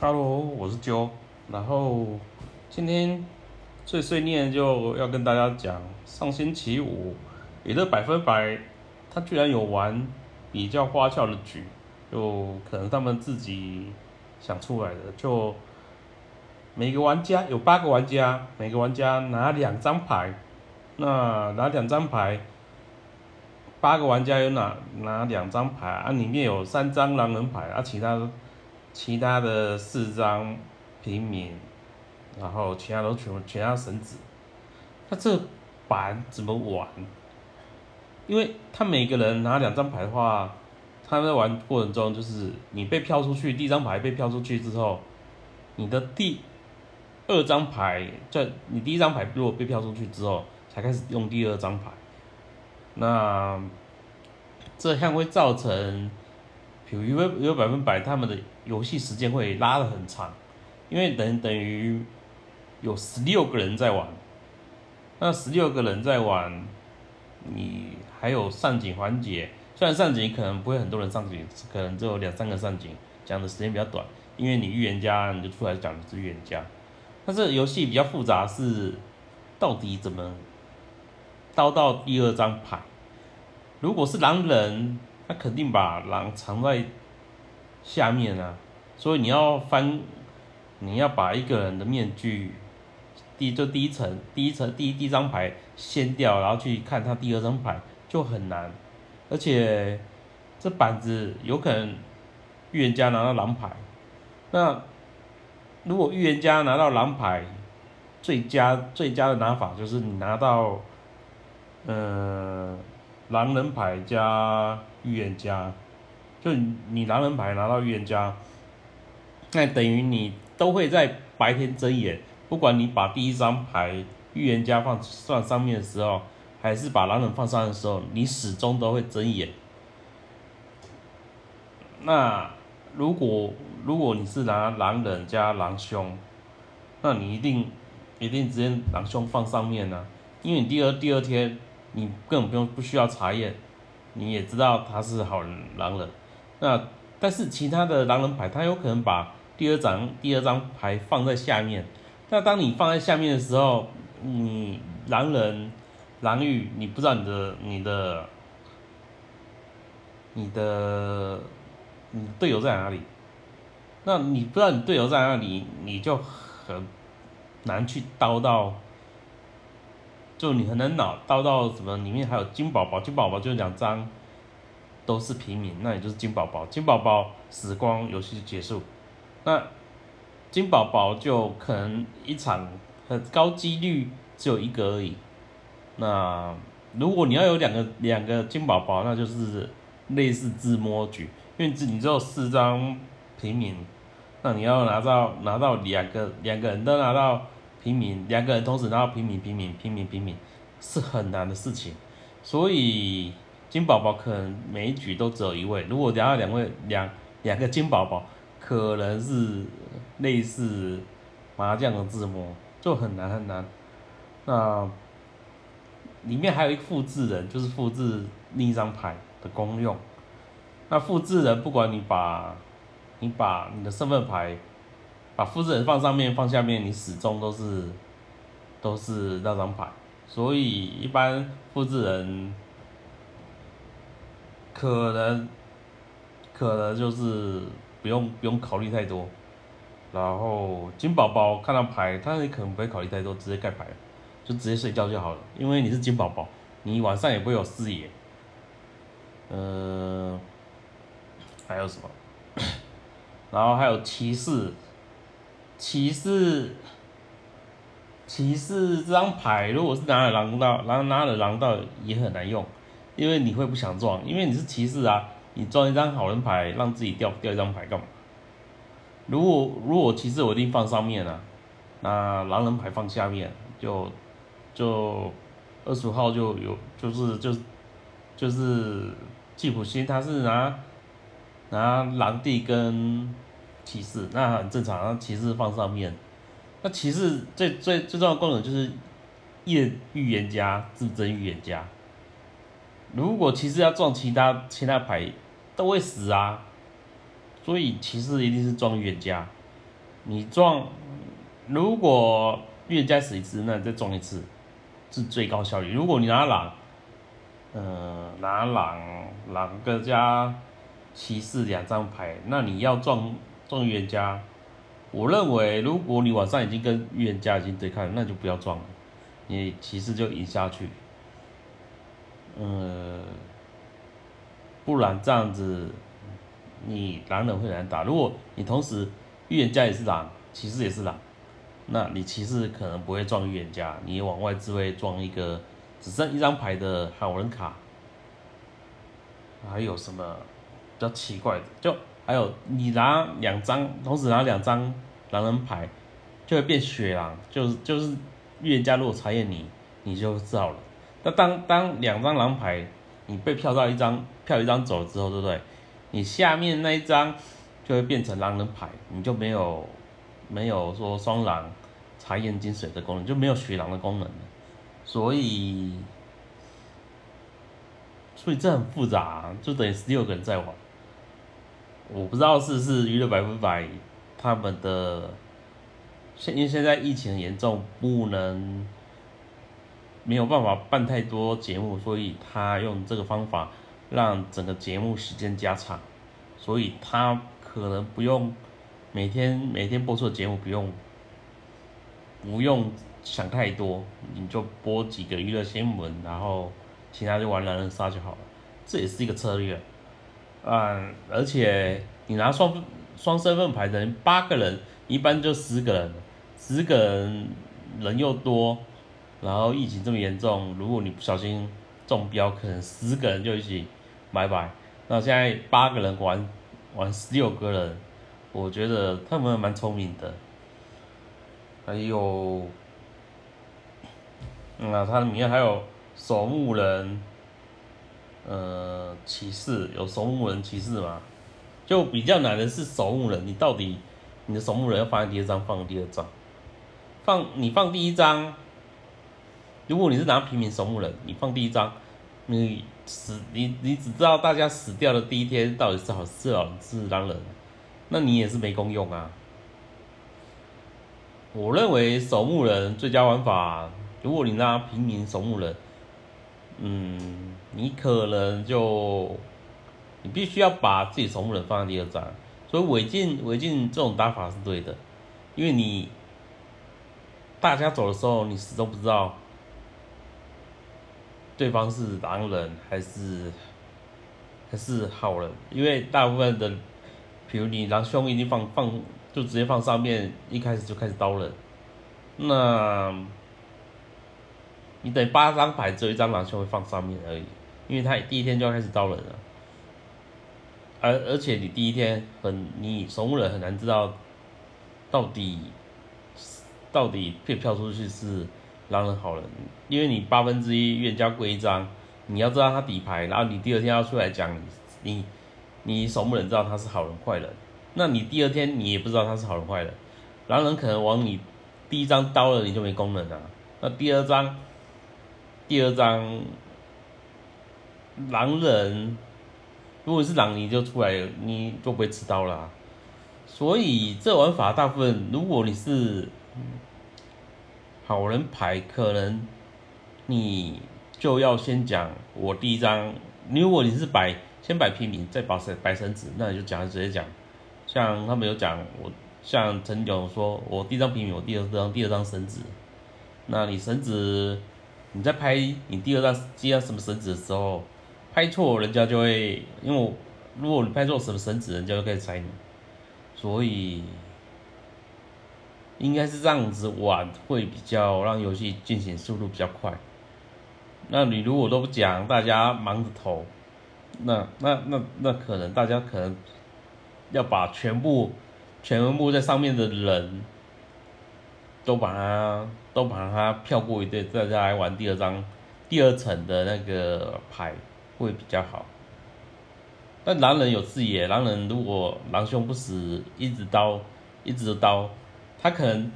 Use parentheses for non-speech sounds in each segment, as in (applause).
Hello，我是啾。然后今天碎碎念就要跟大家讲，上星期五，也乐百分百，他居然有玩比较花俏的局，就可能他们自己想出来的。就每个玩家有八个玩家，每个玩家拿两张牌，那拿两张牌，八个玩家有拿拿两张牌啊，里面有三张狼人牌啊，其他的。其他的四张平民，然后其他都全部其他神子，那这板怎么玩？因为他每个人拿两张牌的话，他在玩过程中就是你被飘出去，第一张牌被飘出去之后，你的第二张牌在你第一张牌如果被飘出去之后，才开始用第二张牌，那这样会造成。比如有有百分百，他们的游戏时间会拉的很长，因为等等于有十六个人在玩，那十六个人在玩，你还有上井环节，虽然上井可能不会很多人上井，可能只有两三个上井，讲的时间比较短，因为你预言家你就出来讲的是预言家，但是游戏比较复杂是到底怎么刀到第二张牌，如果是狼人。他肯定把狼藏在下面啊，所以你要翻，你要把一个人的面具，第就第一层，第一层第一第一张牌掀掉，然后去看他第二张牌就很难，而且这板子有可能预言家拿到狼牌，那如果预言家拿到狼牌，最佳最佳的拿法就是你拿到，嗯。狼人牌加预言家，就你狼人牌拿到预言家，那等于你都会在白天睁眼，不管你把第一张牌预言家放放上面的时候，还是把狼人放上的时候，你始终都会睁眼。那如果如果你是拿狼人加狼兄，那你一定一定直接狼兄放上面呢，因为你第二第二天。你根本不用不需要查验，你也知道他是好人狼人。那但是其他的狼人牌，他有可能把第二张第二张牌放在下面。那当你放在下面的时候，你狼人狼玉，你不知道你的你的你的你队友在哪里？那你不知道你队友在哪里，你就很难去刀到。就你很难脑刀到什么？里面还有金宝宝，金宝宝就两张，都是平民，那也就是金宝宝。金宝宝死光，游戏就结束。那金宝宝就可能一场很高几率只有一个而已。那如果你要有两个两个金宝宝，那就是类似自摸局，因为你只有四张平民，那你要拿到拿到两个两个人都拿到。平民两个人同时拿到平民平民平民平民是很难的事情，所以金宝宝可能每一局都只有一位。如果拿到两位两两个金宝宝，可能是类似麻将的自摸，就很难很难。那里面还有一个复制人，就是复制另一张牌的功用。那复制人不管你把你把你的身份牌。把复制人放上面，放下面，你始终都是都是那张牌，所以一般复制人可能可能就是不用不用考虑太多，然后金宝宝看到牌，他也可能不会考虑太多，直接盖牌，就直接睡觉就好了，因为你是金宝宝，你晚上也不会有视野。嗯，还有什么？(coughs) 然后还有骑士。骑士，骑士这张牌，如果是拿了狼道，然后拿了狼道也很难用，因为你会不想撞，因为你是骑士啊，你撞一张好人牌，让自己掉掉一张牌干嘛？如果如果骑士我一定放上面啊，那狼人牌放下面，就就二十五号就有就是就就是吉普星他是拿拿狼帝跟。骑士那很正常，骑士放上面。那骑士最最最重要的功能就是验预言家、自真预言家。如果骑士要撞其他其他牌，都会死啊。所以骑士一定是撞预言家。你撞，如果预言家死一次，那你再撞一次，是最高效率。如果你拿狼，呃，拿狼狼个加骑士两张牌，那你要撞撞预言家，我认为如果你晚上已经跟预言家已经对抗，那就不要撞了，你骑士就赢下去。呃，不然这样子，你狼人会难打。如果你同时预言家也是狼，骑士也是狼，那你骑士可能不会撞预言家，你往外只会撞一个只剩一张牌的好人卡。还有什么比较奇怪的？就还有你拿两张，同时拿两张狼人牌，就会变血狼，就是就是预言家如果查验你，你就知道了。那当当两张狼牌，你被票到一张票一张走了之后，对不对？你下面那一张就会变成狼人牌，你就没有没有说双狼查验金水的功能，就没有血狼的功能了。所以所以这很复杂，就等于十六个人在玩。我不知道是不是娱乐百分百他们的现因为现在疫情严重，不能。没有办法办太多节目，所以他用这个方法让整个节目时间加长，所以他可能不用每天每天播出的节目不用不用想太多，你就播几个娱乐新闻，然后其他就玩狼人杀就好了，这也是一个策略。嗯，而且你拿双双身份牌的人八个人，一般就十个人，十个人人又多。然后疫情这么严重，如果你不小心中标，可能十个人就一起拜拜。那现在八个人玩玩十六个人，我觉得他们蛮聪明的。还有，那他里面还有守墓人，呃，骑士有守墓人骑士嘛？就比较难的是守墓人，你到底你的守墓人要放在第二张，放第二张，放你放第一张。如果你是拿平民守墓人，你放第一张，你死你你只知道大家死掉的第一天到底是好是好是狼人，那你也是没功用啊。我认为守墓人最佳玩法，如果你拿平民守墓人，嗯，你可能就你必须要把自己守墓人放在第二张，所以违禁违禁这种打法是对的，因为你大家走的时候，你始终不知道。对方是狼人还是还是好人？因为大部分的，比如你狼兄已经放放，就直接放上面，一开始就开始刀人，那你等八张牌只有一张狼兄会放上面而已，因为他第一天就要开始刀人了，而而且你第一天很你守墓人很难知道到底到底被票出去是。狼人好人，因为你八分之一冤家归一张，你要知道他底牌，然后你第二天要出来讲你你你守墓人知道他是好人坏人，那你第二天你也不知道他是好人坏人，狼人可能往你第一张刀了你就没功能了，那第二张第二张狼人如果是狼你就出来你就不会吃刀了，所以这玩法大部分如果你是。好人牌可能你就要先讲我第一张，如果你是摆先摆平民再摆神摆神子，那你就讲直接讲，像他们有讲我像陈勇说，我第一张平民，我第二张第二张神子，那你神子你在拍你第二张接到什么神子的时候，拍错人家就会，因为如果你拍错什么神子，人家就开始猜你，所以。应该是这样子玩会比较让游戏进行速度比较快。那你如果都不讲，大家忙着投，那那那那可能大家可能要把全部全部在上面的人都把它都把它票过一堆，再再来玩第二张第二层的那个牌会比较好。但狼人有视野，狼人如果狼兄不死，一直刀一直刀。他可能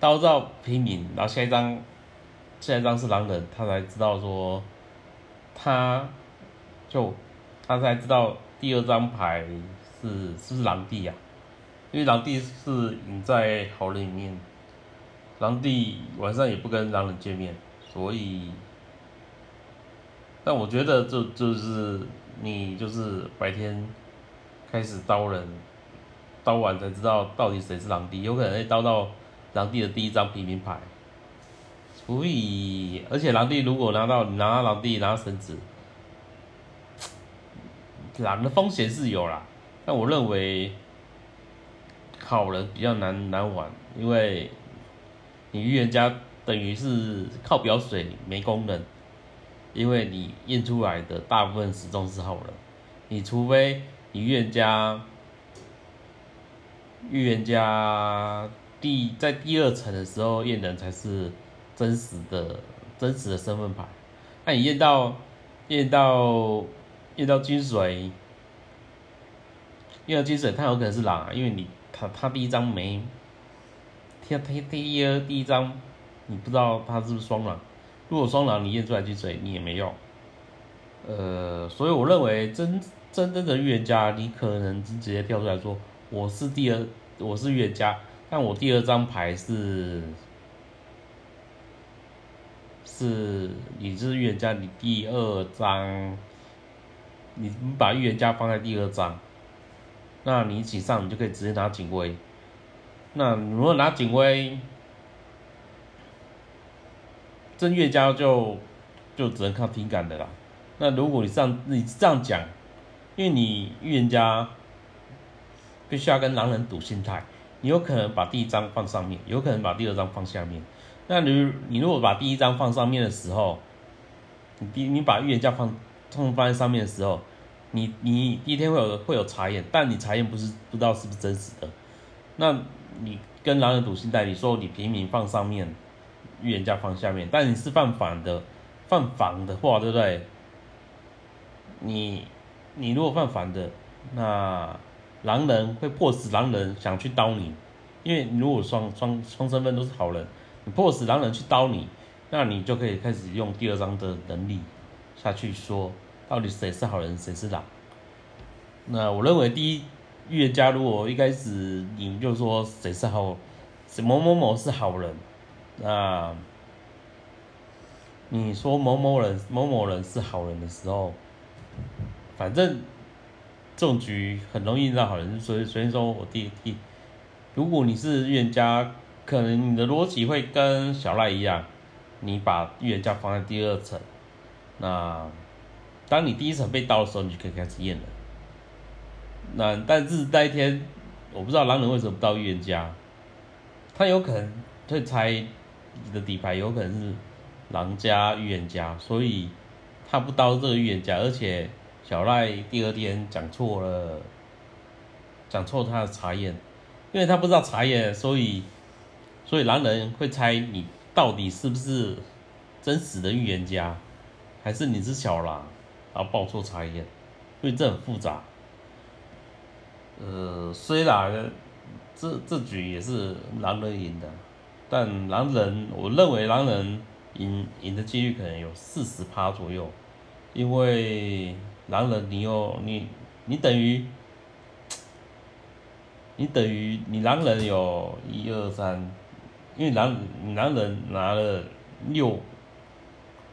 刀到平民，然后下一张下一张是狼人，他才知道说，他就他才知道第二张牌是是不是狼帝呀？因为狼帝是隐在好人里面，狼帝晚上也不跟狼人见面，所以，但我觉得就就是你就是白天开始刀人，刀完才知道到底谁是狼帝，有可能会刀到狼帝的第一张平民牌，所以而且狼帝如果拿到拿到狼帝拿到神子，狼的风险是有啦，但我认为。好人比较难难玩，因为你预言家等于是靠表水没功能，因为你验出来的大部分始终是好人，你除非你预言家预言家第在第二层的时候验人才是真实的真实的身份牌，那你验到验到验到金水，验到金水，它有可能是狼，因为你。他他第一张没，他他第一第一张，你不知道他是不是双狼，如果双狼你验出来金水你也没用，呃，所以我认为真真正的预言家，你可能直接跳出来说我是第二，我是预言家，但我第二张牌是是你是预言家，你第二张，你把预言家放在第二张。那你一起上你就可以直接拿警徽。那如果拿警徽，真月家就就只能靠听感的啦。那如果你这样你这样讲，因为你预言家必须要跟狼人赌心态，你有可能把第一张放上面，有可能把第二张放下面。那你你如果把第一张放上面的时候，你第你把预言家放放放在上面的时候。你你第一天会有会有查验，但你查验不是不知道是不是真实的。那你跟狼人赌心态，你说你平民放上面，预言家放下面，但你是犯反的，犯反的话，对不对？你你如果犯反的，那狼人会迫使狼人想去刀你，因为你如果双双双身份都是好人，你迫使狼人去刀你，那你就可以开始用第二章的能力下去说。到底谁是好人，谁是狼？那我认为，第一预言家如果一开始你就说谁是好，某某某是好人，那你说某某人某某人是好人的时候，反正这种局很容易让好人。所以，所以说我第第，如果你是预言家，可能你的逻辑会跟小赖一样，你把预言家放在第二层，那。当你第一层被刀的时候，你就可以开始验了。那但是那一天，我不知道狼人为什么不到预言家，他有可能会猜你的底牌有可能是狼家预言家，所以他不刀这个预言家。而且小赖第二天讲错了，讲错他的查验，因为他不知道查验，所以所以狼人会猜你到底是不是真实的预言家，还是你是小狼。然后报错查验，因为这很复杂。呃，虽然这这局也是狼人赢的，但狼人我认为狼人赢赢的几率可能有四十趴左右，因为狼人你有你你等于 (tsk) 你等于你狼人有一二三，因为狼狼人拿了六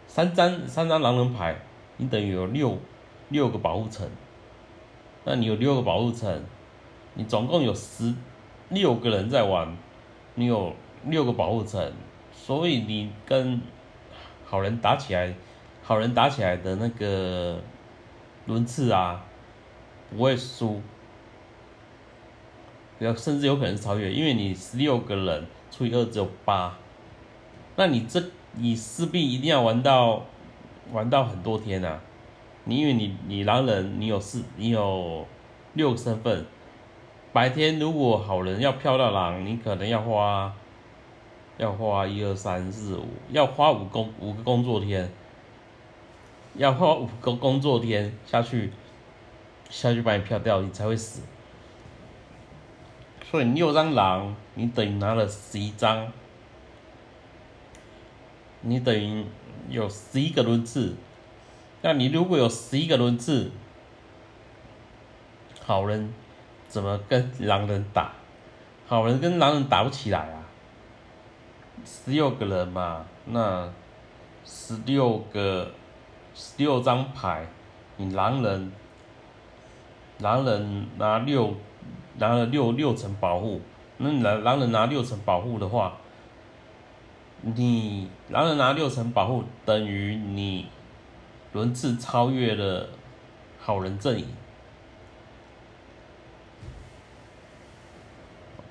三张三张狼人牌。你等于有六六个保护层，那你有六个保护层，你总共有十六个人在玩，你有六个保护层，所以你跟好人打起来，好人打起来的那个轮次啊，不会输，要甚至有可能超越，因为你十六个人除以二只有八，那你这你势必一定要玩到。玩到很多天啊！你因为你你狼人，你有四，你有六个身份。白天如果好人要飘到狼，你可能要花要花一二三四五，要花五工五个工作天，要花五个工作天下去下去把你票掉，你才会死。所以你六张狼，你等于拿了十一张，你等于。有十一个轮次，那你如果有十一个轮次，好人怎么跟狼人打？好人跟狼人打不起来啊，十六个人嘛，那十六个十六张牌，你狼人狼人拿六拿了六六层保护，那你狼狼人拿六层保护的话，你狼人拿六层保护等于你轮次超越了好人阵营。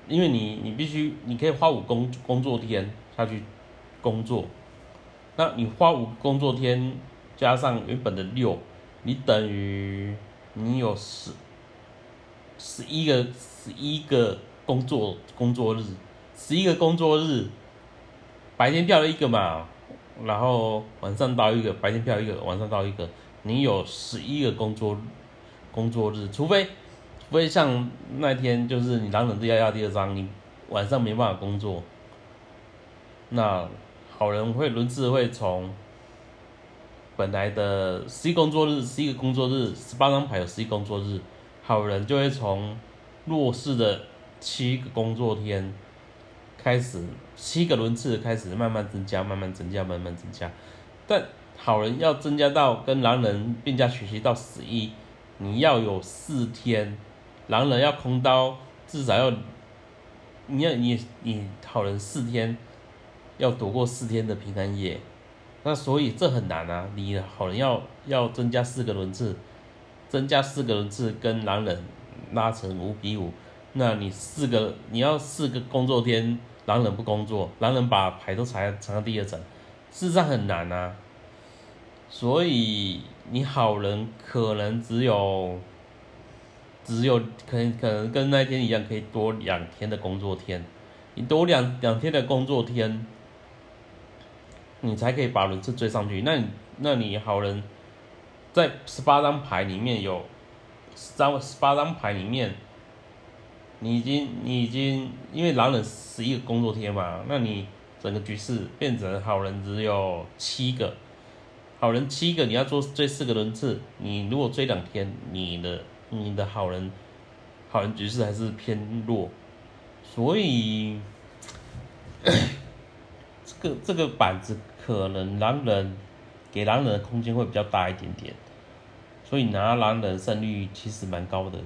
因为你你必须你可以花五工工作天下去工作，那你花五工作天加上原本的六，你等于你有十十一个十一个工作工作日，十一个工作日，白天掉了一个嘛，然后晚上到一个，白天掉一个，晚上到一个，你有十一个工作工作日，除非。不会像那天，就是你狼人第二压第二张，你晚上没办法工作。那好人会轮次会从本来的十一工作日，十一个工作日，十八张牌有十一工作日，好人就会从弱势的七个工作天开始，七个轮次开始慢慢增加，慢慢增加，慢慢增加。但好人要增加到跟狼人并驾齐驱到十一，你要有四天。狼人要空刀，至少要，你要你你好人四天，要躲过四天的平安夜，那所以这很难啊！你好人要要增加四个轮次，增加四个轮次跟狼人拉成五比五，那你四个你要四个工作天，狼人不工作，狼人把牌都藏藏到第二层，事实上很难啊！所以你好人可能只有。只有可能可能跟那天一样，可以多两天的工作天。你多两两天的工作天，你才可以把轮次追上去。那你那你好人，在十八张牌里面有十张十八张牌里面，你已经你已经因为狼人十一个工作天嘛，那你整个局势变成好人只有七个，好人七个，你要做追四个轮次，你如果追两天，你的。你的好人，好人局势还是偏弱，所以 (coughs) 这个这个板子可能狼人给狼人的空间会比较大一点点，所以拿狼人胜率其实蛮高的，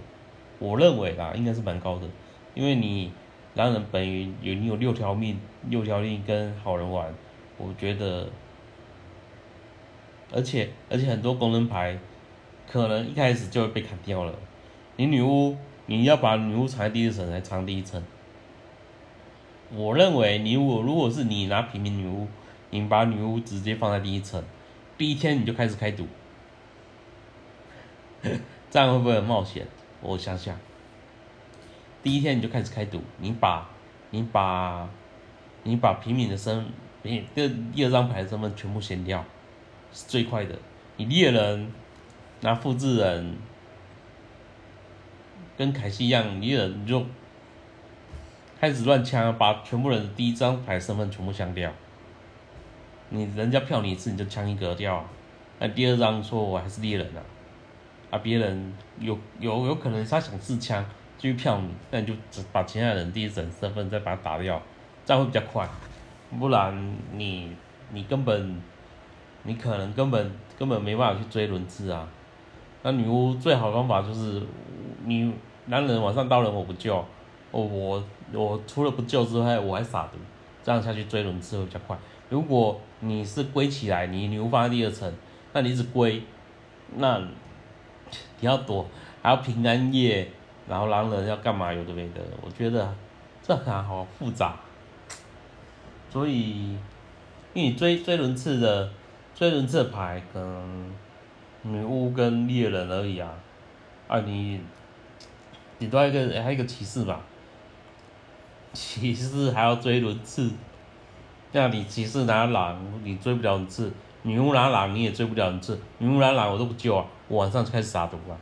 我认为啦应该是蛮高的，因为你狼人本于有你有六条命，六条命跟好人玩，我觉得，而且而且很多功能牌。可能一开始就会被砍掉了。你女巫，你要把女巫藏在第一层还藏第一层？我认为你我如果是你拿平民女巫，你把女巫直接放在第一层，第一天你就开始开赌，这样会不会很冒险？我想想，第一天你就开始开赌，你把，你把，你把平民的身，第第二张牌的身份全部掀掉，是最快的。你猎人。拿复制人跟凯西一样，你人就开始乱枪，把全部人第一张牌身份全部枪掉。你人家票你一次，你就枪一格掉。那第二张说我还是猎人啊，啊别人有有有可能他想试枪，继续票你，那你就只把其他人第一层身份再把他打掉，这样会比较快。不然你你根本你可能根本根本没办法去追轮次啊。那女巫最好的方法就是，你男人晚上刀人我不救，我我我除了不救之外，我还傻赌，这样下去追轮次会比较快。如果你是归起来，你女巫放在第二层，那你一直归，那你要躲，还要平安夜，然后狼人要干嘛？有的没的，我觉得这很好复杂。所以，因为你追追轮次的追轮次的牌可能。女巫跟猎人而已啊，啊你，你多一个还有一个骑士吧，骑士还要追轮次，那你骑士拿狼你追不了轮次，女巫拿狼你也追不了轮次，女巫拿狼我都不救啊，我晚上就开始杀毒啊，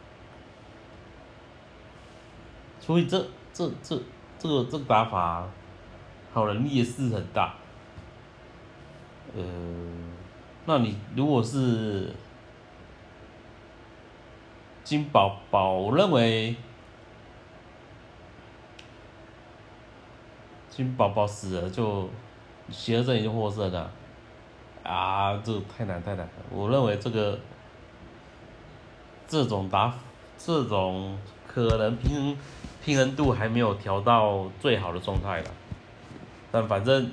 所以这这这这个这个打法，好人劣势很大，呃，那你如果是。金宝宝，我认为金宝宝死了就邪恶阵营就获胜了，啊，这太难太难了。我认为这个这种打这种可能平衡平衡度还没有调到最好的状态了，但反正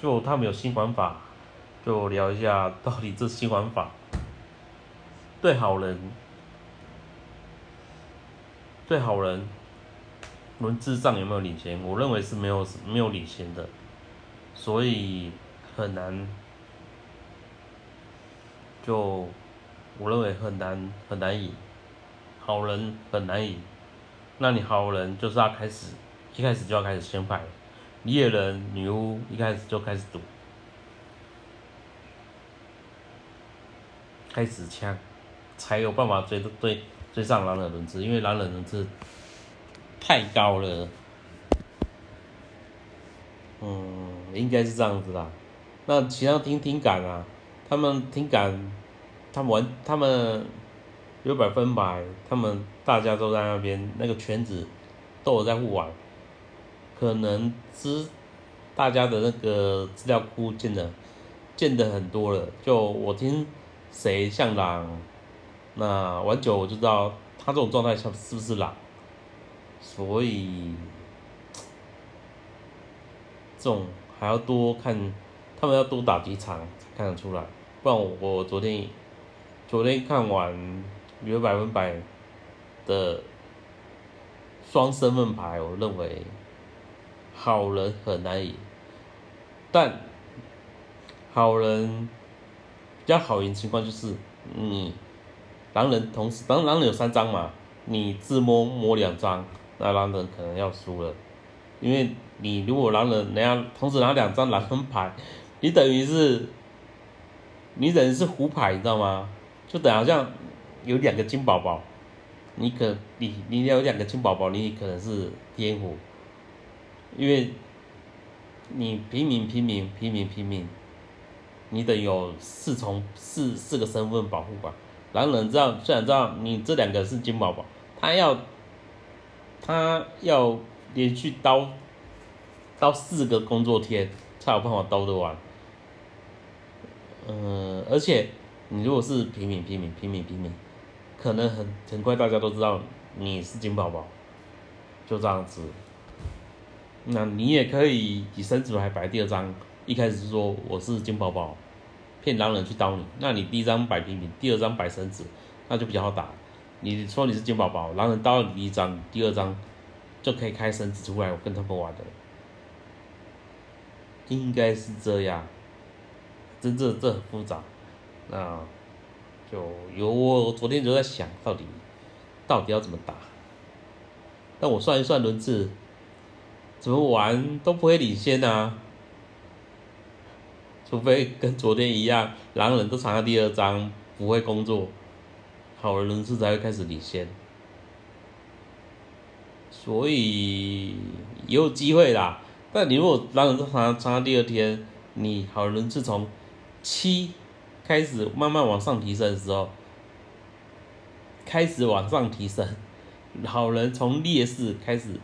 就他们有新玩法，就聊一下到底这新玩法对好人对好人。轮次上有没有领先？我认为是没有没有领先的，所以很难，就我认为很难很难赢，好人很难赢。那你好人就是要开始一开始就要开始先派，猎人女巫一开始就开始赌，开始枪，才有办法追追追上狼人轮次，因为狼人轮次。太高了，嗯，应该是这样子啦。那其他听听感啊，他们听感，他们玩，他们有百分百，他们大家都在那边，那个圈子都有在互玩，可能资大家的那个资料库建的建的很多了。就我听谁像狼，那玩久我就知道他这种状态下是不是狼。所以，这种还要多看，他们要多打几场才看得出来。不然我昨天，昨天看完有百分百的双身份牌，我认为好人很难赢。但好人比较好赢情况就是，你狼人同时，当狼人有三张嘛，你自摸摸两张。那狼人可能要输了，因为你如果狼人人家同时拿两张狼人牌，你等于是，你等于是胡牌，你知道吗？就等好像有两个金宝宝，你可你你要有两个金宝宝，你可能是天胡，因为你平民平民平民平民，你得有四重四四个身份保护吧。狼人知道虽然知道你这两个是金宝宝，他要。他要连续刀刀四个工作天才有办法刀得完，嗯，而且你如果是平民平民平民平民，可能很很快大家都知道你是金宝宝，就这样子。那你也可以以身子牌摆第二张，一开始说我是金宝宝，骗狼人去刀你，那你第一张摆平民，第二张摆生子，那就比较好打。你说你是金宝宝，狼人刀你第一张，第二张就可以开绳子出来，我跟他们玩的，应该是这样。真这这很复杂，那就有我昨天就在想到底到底要怎么打，但我算一算轮次，怎么玩都不会领先啊，除非跟昨天一样，狼人都藏在第二张，不会工作。好的人次才会开始领先，所以也有机会啦。但你如果狼人常常到第二天，你好人次从七开始慢慢往上提升的时候，开始往上提升，好人从劣势开始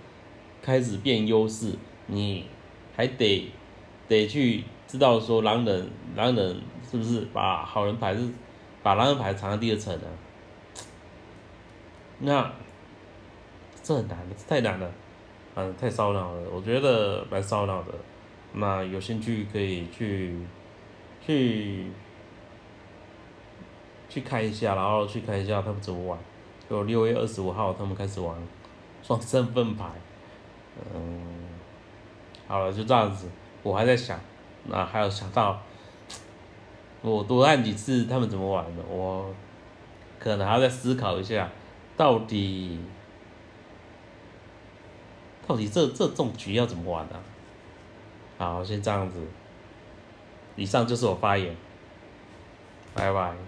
开始变优势，你还得得去知道说狼人狼人是不是把好人牌是把狼人牌藏在第二层呢？那这很难，太难了，嗯，太烧脑了，我觉得蛮烧脑的。那有兴趣可以去去去看一下，然后去看一下他们怎么玩。就六月二十五号他们开始玩双身份牌，嗯，好了，就这样子。我还在想，那还有想到我多按几次他们怎么玩的，我可能还要再思考一下。到底，到底这这种局要怎么玩呢？好，先这样子。以上就是我发言，拜拜。